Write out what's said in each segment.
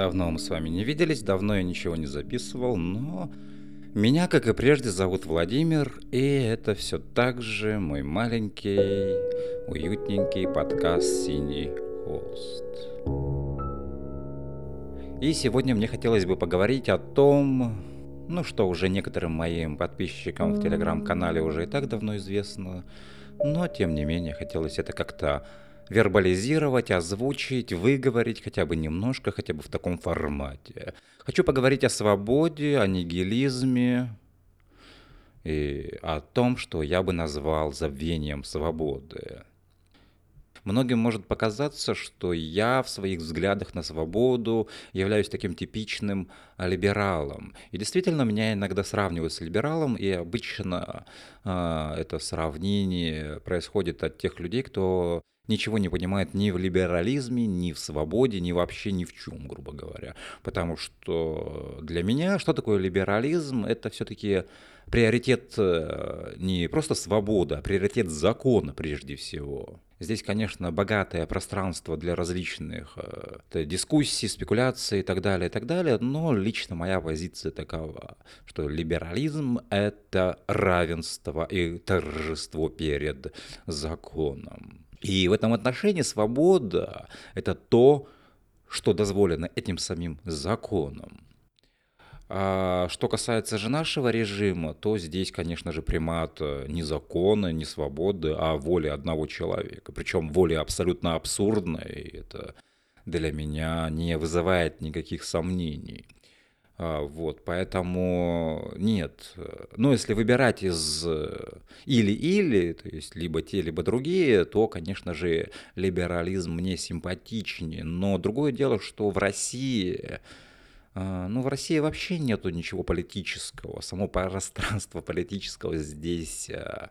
Давно мы с вами не виделись, давно я ничего не записывал, но меня, как и прежде, зовут Владимир, и это все так же мой маленький, уютненький подкаст «Синий холст». И сегодня мне хотелось бы поговорить о том, ну что уже некоторым моим подписчикам в телеграм-канале уже и так давно известно, но тем не менее хотелось это как-то вербализировать, озвучить, выговорить хотя бы немножко, хотя бы в таком формате. Хочу поговорить о свободе, о нигилизме и о том, что я бы назвал забвением свободы. Многим может показаться, что я в своих взглядах на свободу являюсь таким типичным либералом. И действительно, меня иногда сравнивают с либералом, и обычно э, это сравнение происходит от тех людей, кто ничего не понимает ни в либерализме, ни в свободе, ни вообще ни в чем, грубо говоря. Потому что для меня что такое либерализм? Это все-таки приоритет э, не просто свобода, а приоритет закона прежде всего. Здесь, конечно, богатое пространство для различных э, дискуссий, спекуляций и так далее, и так далее, но лично моя позиция такова, что либерализм – это равенство и торжество перед законом. И в этом отношении свобода – это то, что дозволено этим самим законом. А что касается же нашего режима, то здесь, конечно же, примат э, не закона, не свободы, а воли одного человека. Причем воли абсолютно абсурдной. И это для меня не вызывает никаких сомнений. А, вот, поэтому нет. Но если выбирать из или-или, то есть либо те, либо другие, то, конечно же, либерализм мне симпатичнее. Но другое дело, что в России а, ну, в России вообще нету ничего политического. Само пространство политического здесь а,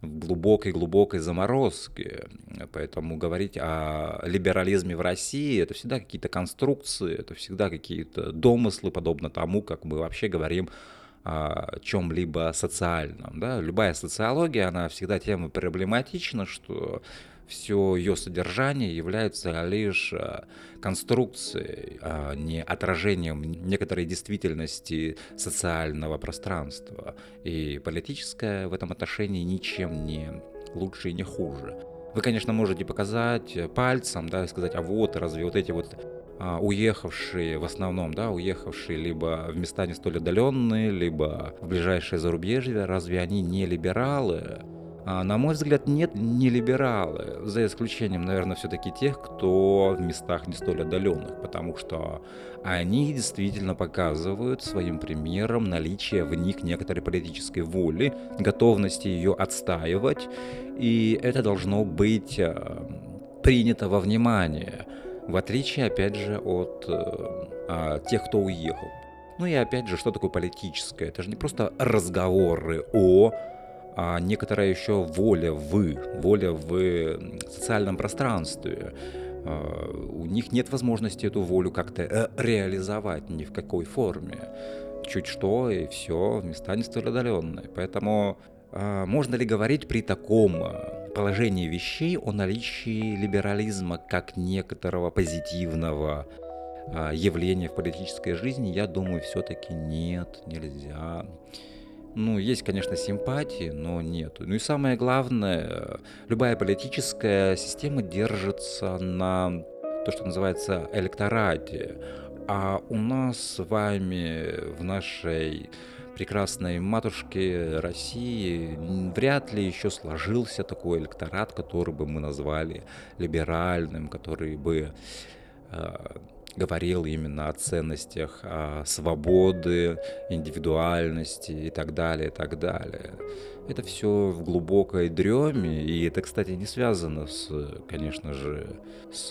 в глубокой-глубокой заморозке. Поэтому говорить о либерализме в России – это всегда какие-то конструкции, это всегда какие-то домыслы, подобно тому, как мы вообще говорим о чем-либо социальном. Да? Любая социология, она всегда тем проблематична, что все ее содержание является лишь э, конструкцией, а не отражением некоторой действительности социального пространства. И политическое в этом отношении ничем не лучше и не хуже. Вы, конечно, можете показать пальцем, да, и сказать, а вот, разве вот эти вот а, уехавшие в основном, да, уехавшие либо в места не столь отдаленные, либо в ближайшее зарубежье, разве они не либералы? А, на мой взгляд, нет не либералы, за исключением, наверное, все-таки тех, кто в местах не столь отдаленных, потому что они действительно показывают своим примером наличие в них некоторой политической воли, готовности ее отстаивать, и это должно быть э, принято во внимание, в отличие, опять же, от э, тех, кто уехал. Ну и опять же, что такое политическое? Это же не просто разговоры о а некоторая еще воля в, воля в социальном пространстве. А, у них нет возможности эту волю как-то э, реализовать ни в какой форме. Чуть что, и все, места не столь отдаленные. Поэтому а, можно ли говорить при таком а, положении вещей о наличии либерализма как некоторого позитивного явления в политической жизни, я думаю, все-таки нет, нельзя. Ну, есть, конечно, симпатии, но нету. Ну и самое главное, любая политическая система держится на то, что называется электорате. А у нас с вами в нашей прекрасной матушке России вряд ли еще сложился такой электорат, который бы мы назвали либеральным, который бы э, говорил именно о ценностях о свободы, индивидуальности и так далее, и так далее. Это все в глубокой дреме, и это, кстати, не связано с, конечно же, с,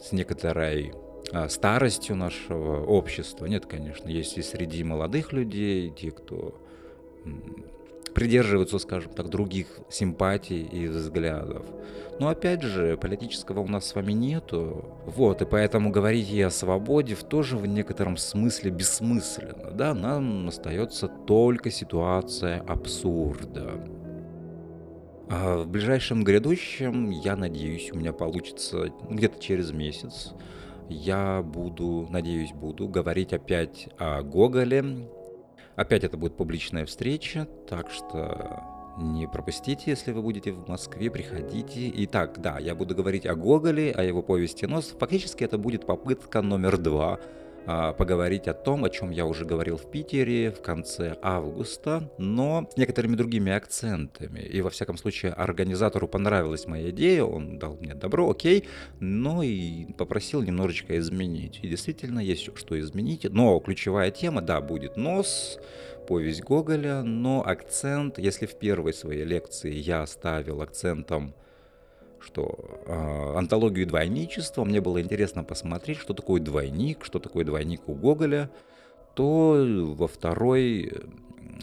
с некоторой а, старостью нашего общества. Нет, конечно, есть и среди молодых людей те, кто придерживаются, скажем так, других симпатий и взглядов. Но опять же, политического у нас с вами нету. Вот, и поэтому говорить и о свободе в тоже в некотором смысле бессмысленно. Да, нам остается только ситуация абсурда. А в ближайшем грядущем, я надеюсь, у меня получится где-то через месяц я буду, надеюсь, буду говорить опять о Гоголе. Опять это будет публичная встреча, так что не пропустите, если вы будете в Москве, приходите. Итак, да, я буду говорить о Гоголе, о его повести «Нос». Фактически это будет попытка номер два – поговорить о том, о чем я уже говорил в Питере в конце августа, но с некоторыми другими акцентами. И во всяком случае организатору понравилась моя идея, он дал мне добро, окей, но и попросил немножечко изменить. И действительно есть что изменить, но ключевая тема, да, будет нос, повесть Гоголя, но акцент, если в первой своей лекции я оставил акцентом что э, антологию двойничества, мне было интересно посмотреть, что такое двойник, что такое двойник у Гоголя, то во второй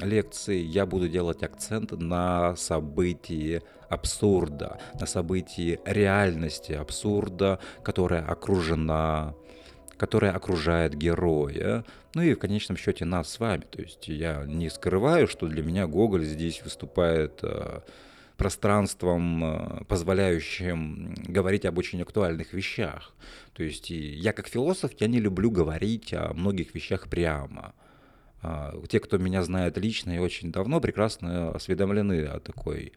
лекции я буду делать акцент на событии абсурда, на событии реальности абсурда, которая окружена которая окружает героя, ну и в конечном счете нас с вами. То есть я не скрываю, что для меня Гоголь здесь выступает э, пространством, э, позволяющим говорить об очень актуальных вещах. То есть я как философ, я не люблю говорить о многих вещах прямо. А, те, кто меня знает лично и очень давно, прекрасно осведомлены о такой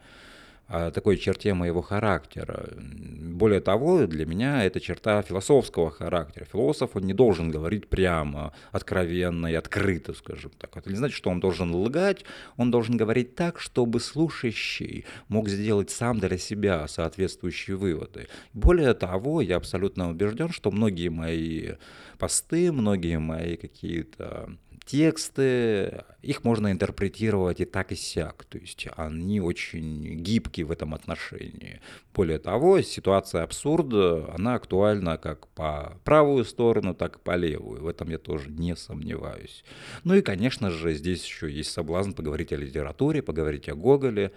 такой черте моего характера. Более того, для меня это черта философского характера. Философ, он не должен говорить прямо, откровенно и открыто, скажем так. Это не значит, что он должен лгать, он должен говорить так, чтобы слушающий мог сделать сам для себя соответствующие выводы. Более того, я абсолютно убежден, что многие мои посты, многие мои какие-то тексты, их можно интерпретировать и так, и сяк. То есть они очень гибкие в этом отношении. Более того, ситуация абсурда, она актуальна как по правую сторону, так и по левую. В этом я тоже не сомневаюсь. Ну и, конечно же, здесь еще есть соблазн поговорить о литературе, поговорить о Гоголе.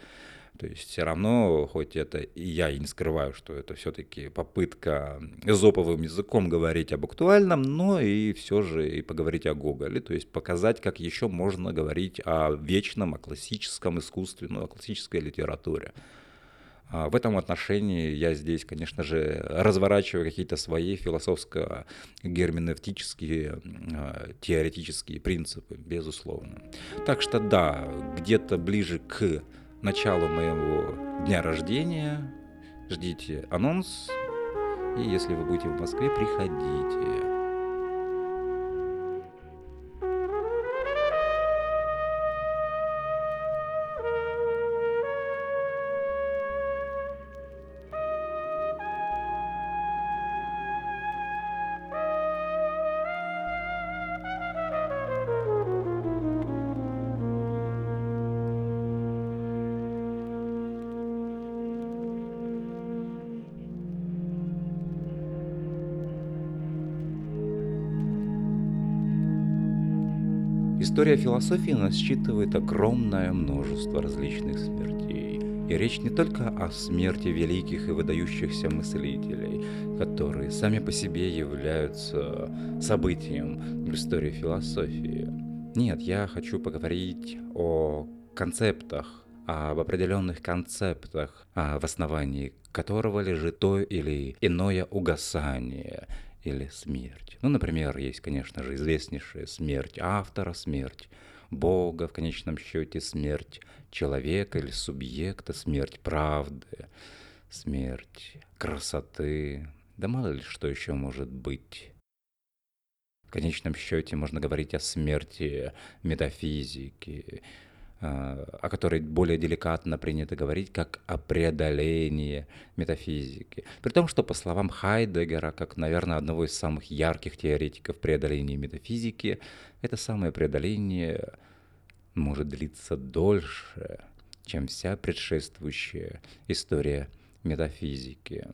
То есть все равно, хоть это и я и не скрываю, что это все-таки попытка эзоповым языком говорить об актуальном, но и все же и поговорить о Гоголе, то есть показать, как еще можно говорить о вечном, о классическом искусстве, ну, о классической литературе. А в этом отношении я здесь, конечно же, разворачиваю какие-то свои философско-герменевтические, а, теоретические принципы, безусловно. Так что да, где-то ближе к началу моего дня рождения. Ждите анонс. И если вы будете в Москве, приходите. История философии насчитывает огромное множество различных смертей. И речь не только о смерти великих и выдающихся мыслителей, которые сами по себе являются событием в истории философии. Нет, я хочу поговорить о концептах, об определенных концептах, а в основании которого лежит то или иное угасание или смерть. Ну, например, есть, конечно же, известнейшая смерть автора, смерть Бога, в конечном счете смерть человека или субъекта, смерть правды, смерть красоты, да мало ли что еще может быть. В конечном счете можно говорить о смерти метафизики, о которой более деликатно принято говорить, как о преодолении метафизики. При том, что, по словам Хайдегера, как, наверное, одного из самых ярких теоретиков преодоления метафизики, это самое преодоление может длиться дольше, чем вся предшествующая история метафизики.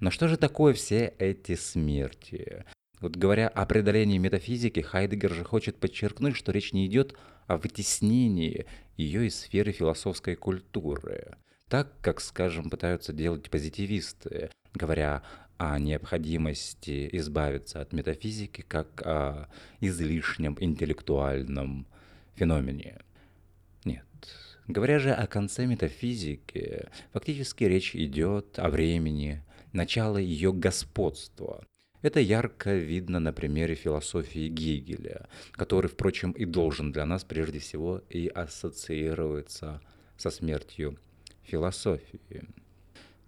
Но что же такое все эти смерти? Вот говоря о преодолении метафизики, Хайдегер же хочет подчеркнуть, что речь не идет о вытеснении ее из сферы философской культуры, так как, скажем, пытаются делать позитивисты, говоря о необходимости избавиться от метафизики как о излишнем интеллектуальном феномене. Нет. Говоря же о конце метафизики, фактически речь идет о времени, начало ее господства. Это ярко видно на примере философии Гегеля, который, впрочем, и должен для нас прежде всего и ассоциироваться со смертью философии.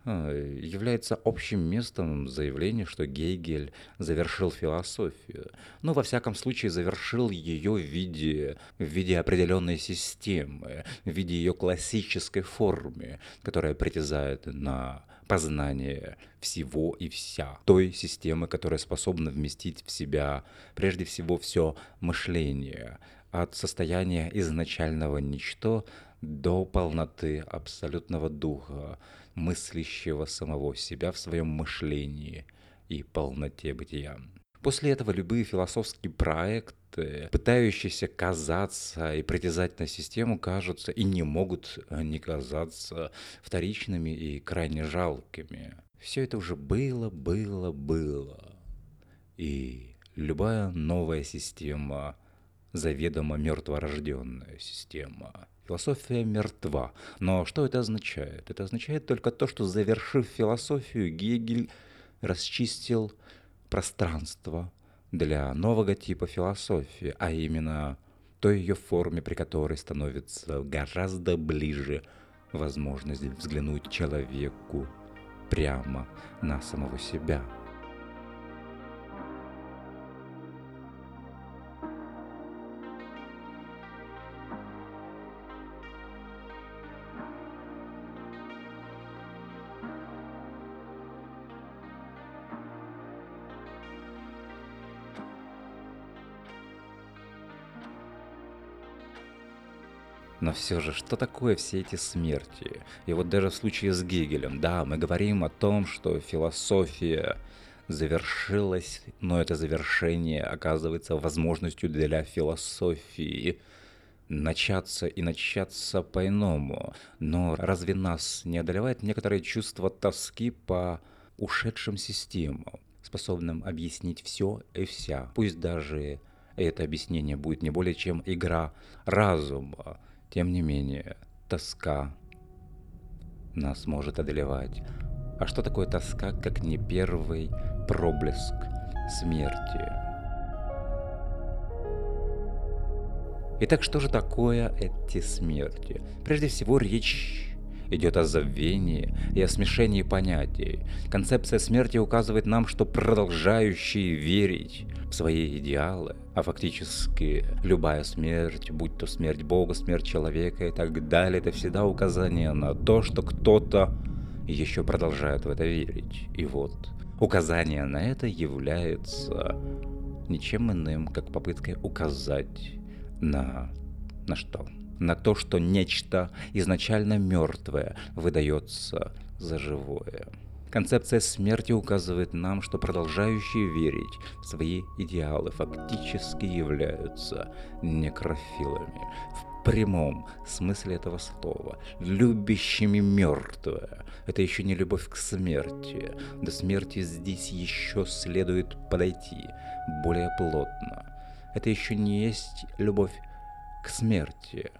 А, является общим местом заявления, что Гегель завершил философию. Но, во всяком случае, завершил ее в виде, в виде определенной системы, в виде ее классической формы, которая притязает на познание всего и вся, той системы, которая способна вместить в себя прежде всего все мышление, от состояния изначального ничто до полноты абсолютного духа, мыслящего самого себя в своем мышлении и полноте бытия. После этого любые философские проекты, пытающиеся казаться и притязать на систему, кажутся и не могут не казаться вторичными и крайне жалкими. Все это уже было, было, было. И любая новая система заведомо мертворожденная система. Философия мертва. Но что это означает? Это означает только то, что завершив философию, Гегель расчистил пространство для нового типа философии, а именно той ее форме, при которой становится гораздо ближе возможность взглянуть человеку прямо на самого себя. Но все же, что такое все эти смерти? И вот даже в случае с Гегелем, да, мы говорим о том, что философия завершилась, но это завершение оказывается возможностью для философии начаться и начаться по-иному. Но разве нас не одолевает некоторое чувство тоски по ушедшим системам, способным объяснить все и вся? Пусть даже это объяснение будет не более чем игра разума, тем не менее, тоска нас может одолевать. А что такое тоска, как не первый проблеск смерти? Итак, что же такое эти смерти? Прежде всего, речь идет о забвении и о смешении понятий. Концепция смерти указывает нам, что продолжающие верить свои идеалы, а фактически любая смерть, будь то смерть Бога, смерть человека и так далее, это всегда указание на то, что кто-то еще продолжает в это верить. И вот указание на это является ничем иным, как попыткой указать на... на что? на то, что нечто изначально мертвое выдается за живое. Концепция смерти указывает нам, что продолжающие верить в свои идеалы фактически являются некрофилами. В прямом смысле этого слова. Любящими мертвое. Это еще не любовь к смерти. До смерти здесь еще следует подойти более плотно. Это еще не есть любовь к смерти.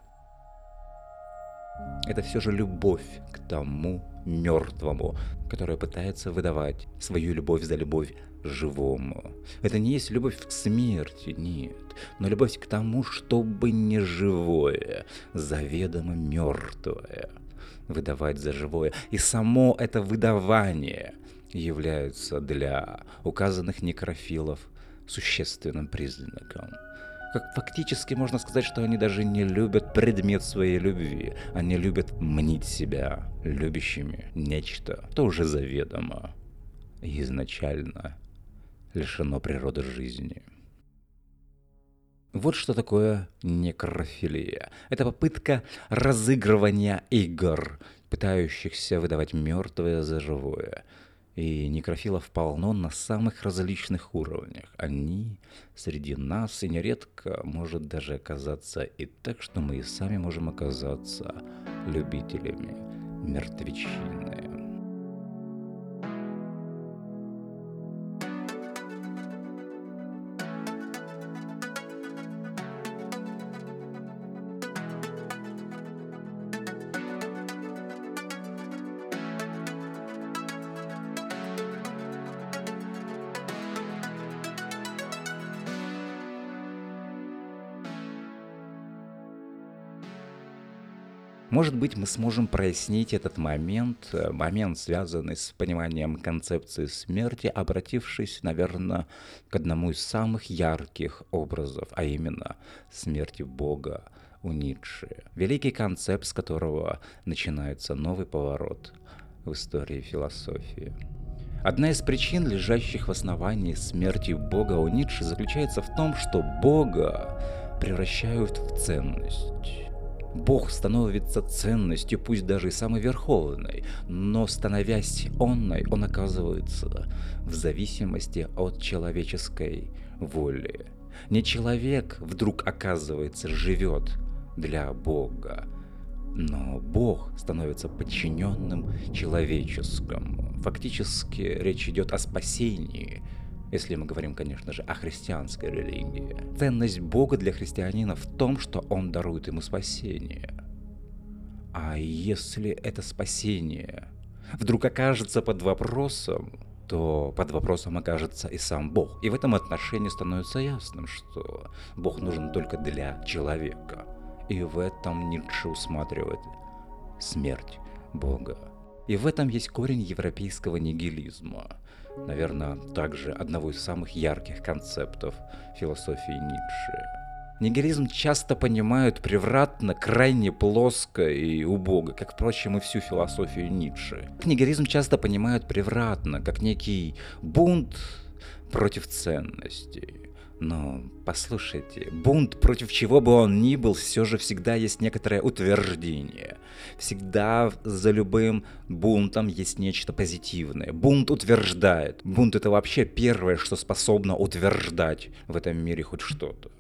Это все же любовь к тому мертвому, которая пытается выдавать свою любовь за любовь живому. Это не есть любовь к смерти, нет, но любовь к тому, чтобы не живое, заведомо мертвое выдавать за живое. И само это выдавание является для указанных некрофилов существенным признаком как фактически можно сказать, что они даже не любят предмет своей любви. Они любят мнить себя любящими нечто, то уже заведомо изначально лишено природы жизни. Вот что такое некрофилия. Это попытка разыгрывания игр, пытающихся выдавать мертвое за живое – и некрофилов полно на самых различных уровнях. Они среди нас, и нередко может даже оказаться и так, что мы и сами можем оказаться любителями мертвечины. Может быть, мы сможем прояснить этот момент, э, момент, связанный с пониманием концепции смерти, обратившись, наверное, к одному из самых ярких образов, а именно смерти Бога у Ницше. Великий концепт, с которого начинается новый поворот в истории философии. Одна из причин, лежащих в основании смерти Бога у Ницше, заключается в том, что Бога превращают в ценность. Бог становится ценностью, пусть даже и самой верховной, но становясь онной, он оказывается в зависимости от человеческой воли. Не человек вдруг оказывается живет для Бога, но Бог становится подчиненным человеческому. Фактически речь идет о спасении – если мы говорим, конечно же, о христианской религии. Ценность Бога для христианина в том, что Он дарует ему спасение. А если это спасение вдруг окажется под вопросом, то под вопросом окажется и сам Бог. И в этом отношении становится ясным, что Бог нужен только для человека. И в этом Ницше усматривает смерть Бога. И в этом есть корень европейского нигилизма – наверное, также одного из самых ярких концептов философии Ницше. Нигилизм часто понимают превратно, крайне плоско и убого, как, впрочем, и всю философию Ницше. Нигилизм часто понимают превратно, как некий бунт против ценностей. Но послушайте, бунт против чего бы он ни был, все же всегда есть некоторое утверждение. Всегда за любым бунтом есть нечто позитивное. Бунт утверждает. Бунт это вообще первое, что способно утверждать в этом мире хоть что-то.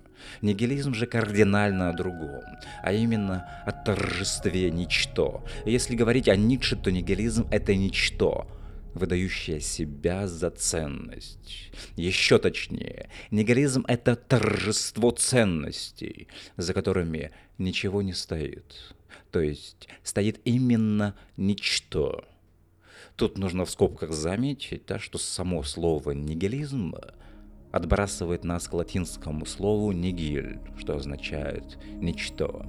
Нигилизм же кардинально о другом, а именно о торжестве ничто. Если говорить о Ницше, то нигилизм — это ничто — выдающая себя за ценность. Еще точнее, нигилизм — это торжество ценностей, за которыми ничего не стоит. То есть стоит именно ничто. Тут нужно в скобках заметить, да, что само слово «нигилизм» отбрасывает нас к латинскому слову «нигиль», что означает «ничто».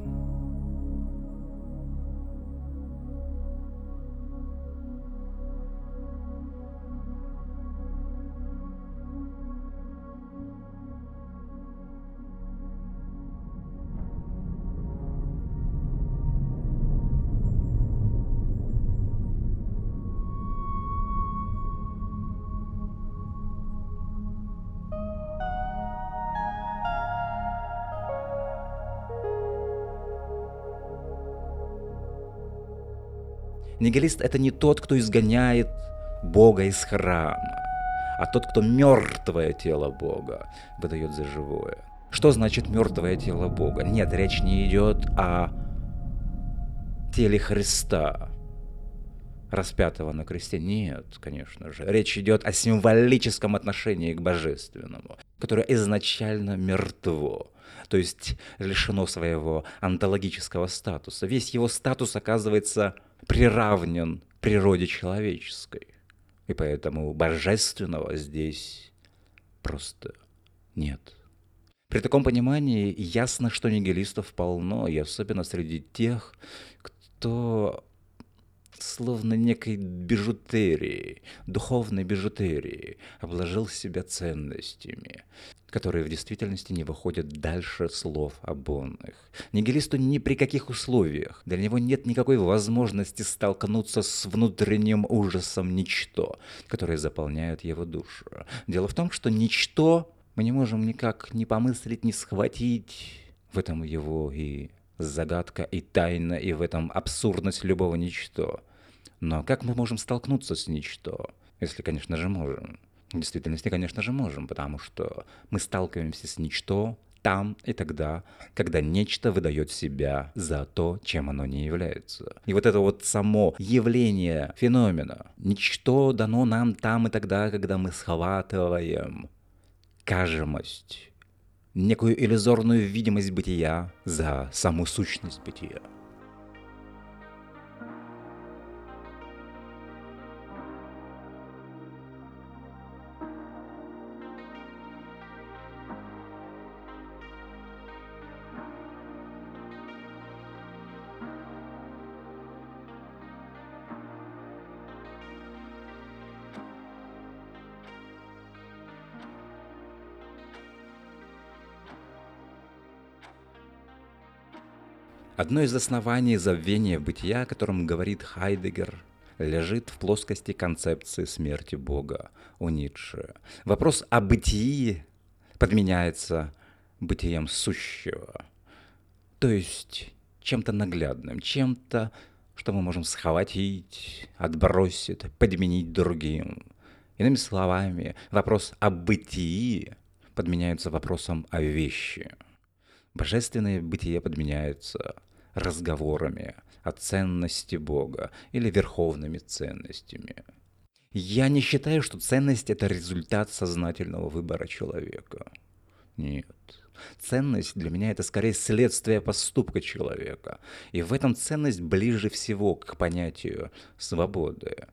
Нигилист — это не тот, кто изгоняет Бога из храма, а тот, кто мертвое тело Бога выдает за живое. Что значит мертвое тело Бога? Нет, речь не идет о теле Христа, распятого на кресте. Нет, конечно же. Речь идет о символическом отношении к божественному, которое изначально мертво то есть лишено своего онтологического статуса. Весь его статус оказывается приравнен природе человеческой. И поэтому божественного здесь просто нет. При таком понимании ясно, что нигилистов полно, и особенно среди тех, кто словно некой бижутерии, духовной бижутерии, обложил себя ценностями, которые в действительности не выходят дальше слов обонных. Нигилисту ни при каких условиях, для него нет никакой возможности столкнуться с внутренним ужасом ничто, которое заполняет его душу. Дело в том, что ничто мы не можем никак ни помыслить, ни схватить. В этом его и загадка, и тайна, и в этом абсурдность любого ничто. Но как мы можем столкнуться с ничто? Если, конечно же, можем. В действительности, конечно же, можем, потому что мы сталкиваемся с ничто там и тогда, когда нечто выдает себя за то, чем оно не является. И вот это вот само явление феномена, ничто дано нам там и тогда, когда мы схватываем кажемость, некую иллюзорную видимость бытия за саму сущность бытия. Одно из оснований забвения бытия, о котором говорит Хайдегер, лежит в плоскости концепции смерти Бога у Ницше. Вопрос о бытии подменяется бытием сущего, то есть чем-то наглядным, чем-то, что мы можем схватить, отбросить, подменить другим. Иными словами, вопрос о бытии подменяется вопросом о вещи. Божественное бытие подменяется разговорами о ценности Бога или верховными ценностями. Я не считаю, что ценность – это результат сознательного выбора человека. Нет. Ценность для меня это скорее следствие поступка человека. И в этом ценность ближе всего к понятию свободы.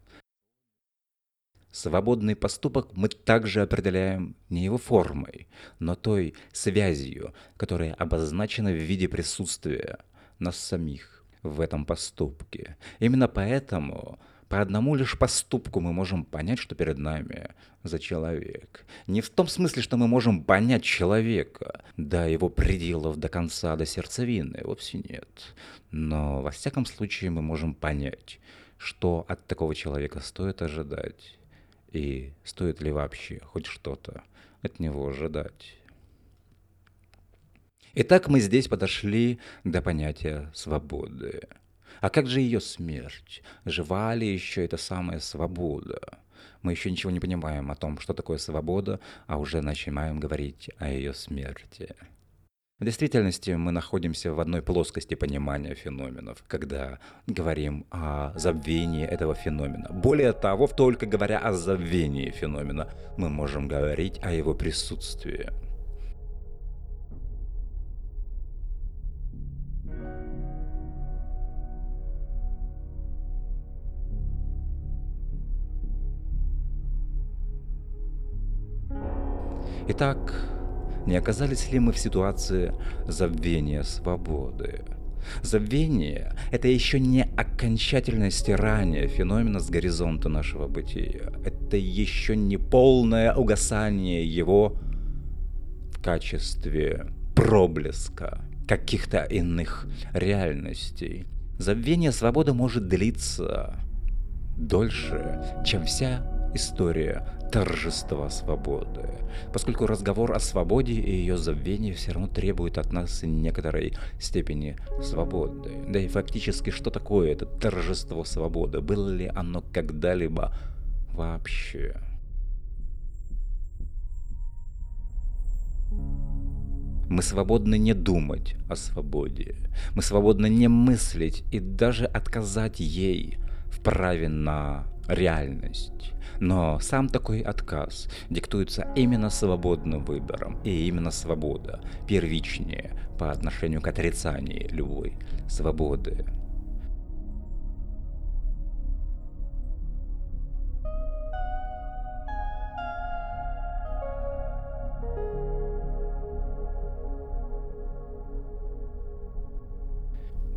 Свободный поступок мы также определяем не его формой, но той связью, которая обозначена в виде присутствия нас самих в этом поступке. Именно поэтому по одному лишь поступку мы можем понять, что перед нами за человек. Не в том смысле, что мы можем понять человека, до его пределов, до конца, до сердцевины, вовсе нет. Но во всяком случае мы можем понять, что от такого человека стоит ожидать и стоит ли вообще хоть что-то от него ожидать. Итак, мы здесь подошли до понятия свободы. А как же ее смерть? Жива ли еще эта самая свобода? Мы еще ничего не понимаем о том, что такое свобода, а уже начинаем говорить о ее смерти. В действительности мы находимся в одной плоскости понимания феноменов, когда говорим о забвении этого феномена. Более того, только говоря о забвении феномена, мы можем говорить о его присутствии. Итак, не оказались ли мы в ситуации забвения свободы? Забвение – это еще не окончательное стирание феномена с горизонта нашего бытия. Это еще не полное угасание его в качестве проблеска каких-то иных реальностей. Забвение свободы может длиться дольше, чем вся история торжества свободы, поскольку разговор о свободе и ее забвении все равно требует от нас некоторой степени свободы. Да и фактически, что такое это торжество свободы? Было ли оно когда-либо вообще? Мы свободны не думать о свободе. Мы свободны не мыслить и даже отказать ей в праве на реальность. Но сам такой отказ диктуется именно свободным выбором, и именно свобода первичнее по отношению к отрицанию любой свободы.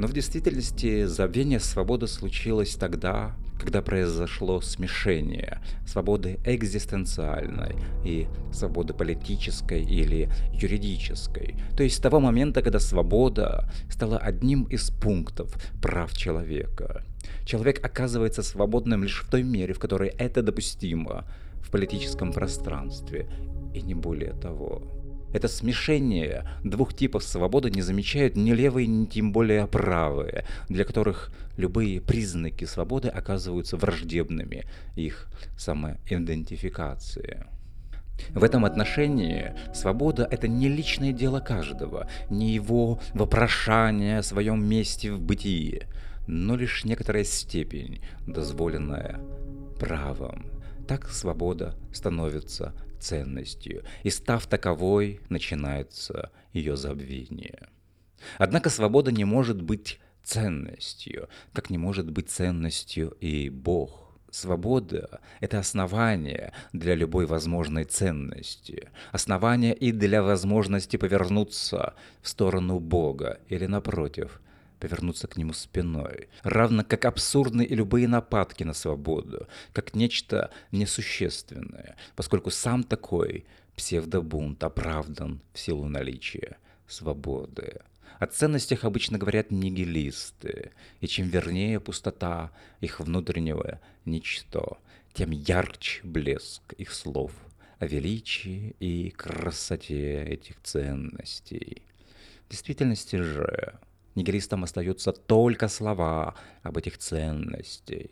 Но в действительности забвение свободы случилось тогда, когда произошло смешение свободы экзистенциальной и свободы политической или юридической. То есть с того момента, когда свобода стала одним из пунктов прав человека. Человек оказывается свободным лишь в той мере, в которой это допустимо в политическом пространстве, и не более того. Это смешение двух типов свободы не замечают ни левые, ни тем более правые, для которых любые признаки свободы оказываются враждебными их самоидентификации. В этом отношении свобода – это не личное дело каждого, не его вопрошание о своем месте в бытии, но лишь некоторая степень, дозволенная правом. Так свобода становится ценностью, и став таковой, начинается ее забвение. Однако свобода не может быть ценностью, как не может быть ценностью и Бог. Свобода – это основание для любой возможной ценности, основание и для возможности повернуться в сторону Бога или, напротив, повернуться к нему спиной, равно как абсурдны и любые нападки на свободу, как нечто несущественное, поскольку сам такой псевдобунт оправдан в силу наличия свободы. О ценностях обычно говорят нигилисты, и чем вернее пустота их внутреннего ничто, тем ярче блеск их слов о величии и красоте этих ценностей. В действительности же нигилистам остаются только слова об этих ценностях,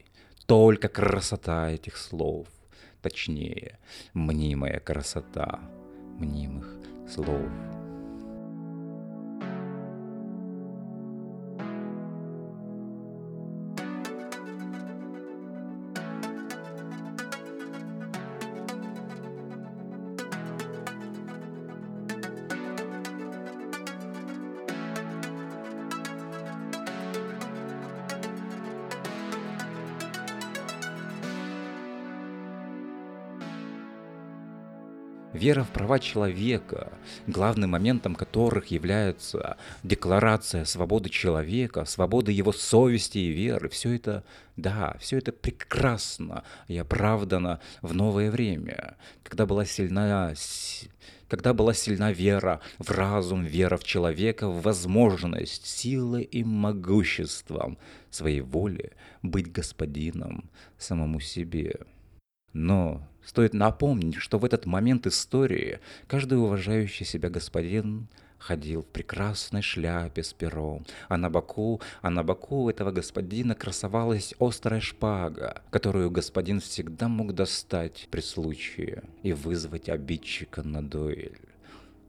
только красота этих слов, точнее, мнимая красота мнимых слов. Вера в права человека, главным моментом которых является декларация свободы человека, свободы его совести и веры, все это, да, все это прекрасно и оправдано в новое время, когда была сильна когда была сильна вера в разум, вера в человека, в возможность, силы и могуществом своей воли быть господином самому себе. Но стоит напомнить, что в этот момент истории каждый уважающий себя господин ходил в прекрасной шляпе с пером, а на боку, а на боку этого господина красовалась острая шпага, которую господин всегда мог достать при случае и вызвать обидчика на дуэль.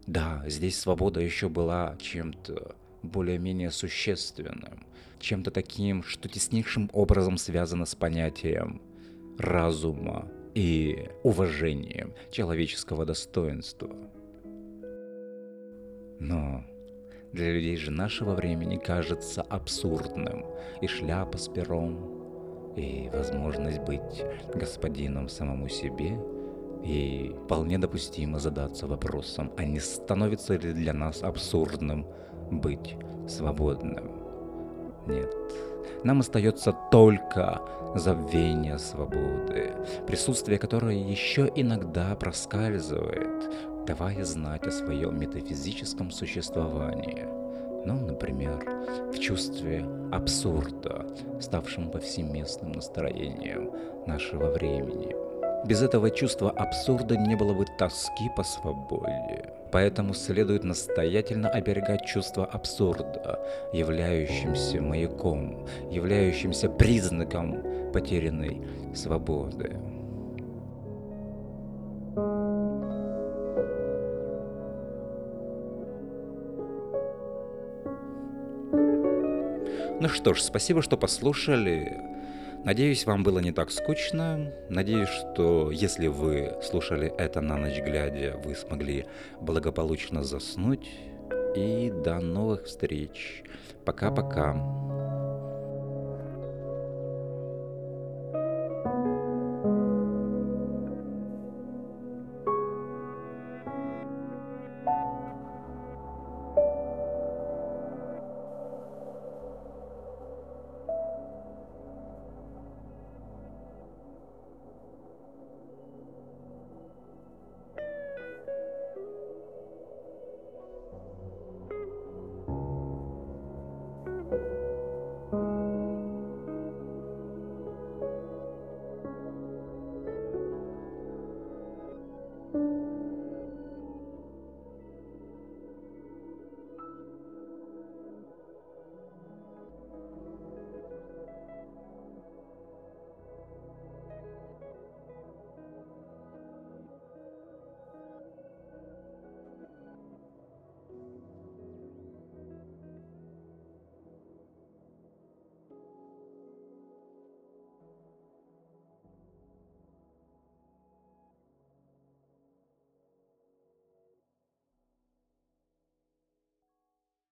Да, здесь свобода еще была чем-то более-менее существенным, чем-то таким, что теснейшим образом связано с понятием разума и уважением человеческого достоинства. Но для людей же нашего времени кажется абсурдным и шляпа с пером, и возможность быть господином самому себе, и вполне допустимо задаться вопросом, а не становится ли для нас абсурдным быть свободным? Нет. Нам остается только забвение свободы, присутствие которой еще иногда проскальзывает, давая знать о своем метафизическом существовании. Ну, например, в чувстве абсурда, ставшем повсеместным настроением нашего времени. Без этого чувства абсурда не было бы тоски по свободе. Поэтому следует настоятельно оберегать чувство абсурда, являющимся маяком, являющимся признаком потерянной свободы. Ну что ж, спасибо, что послушали. Надеюсь, вам было не так скучно. Надеюсь, что если вы слушали это на ночь глядя, вы смогли благополучно заснуть. И до новых встреч. Пока-пока.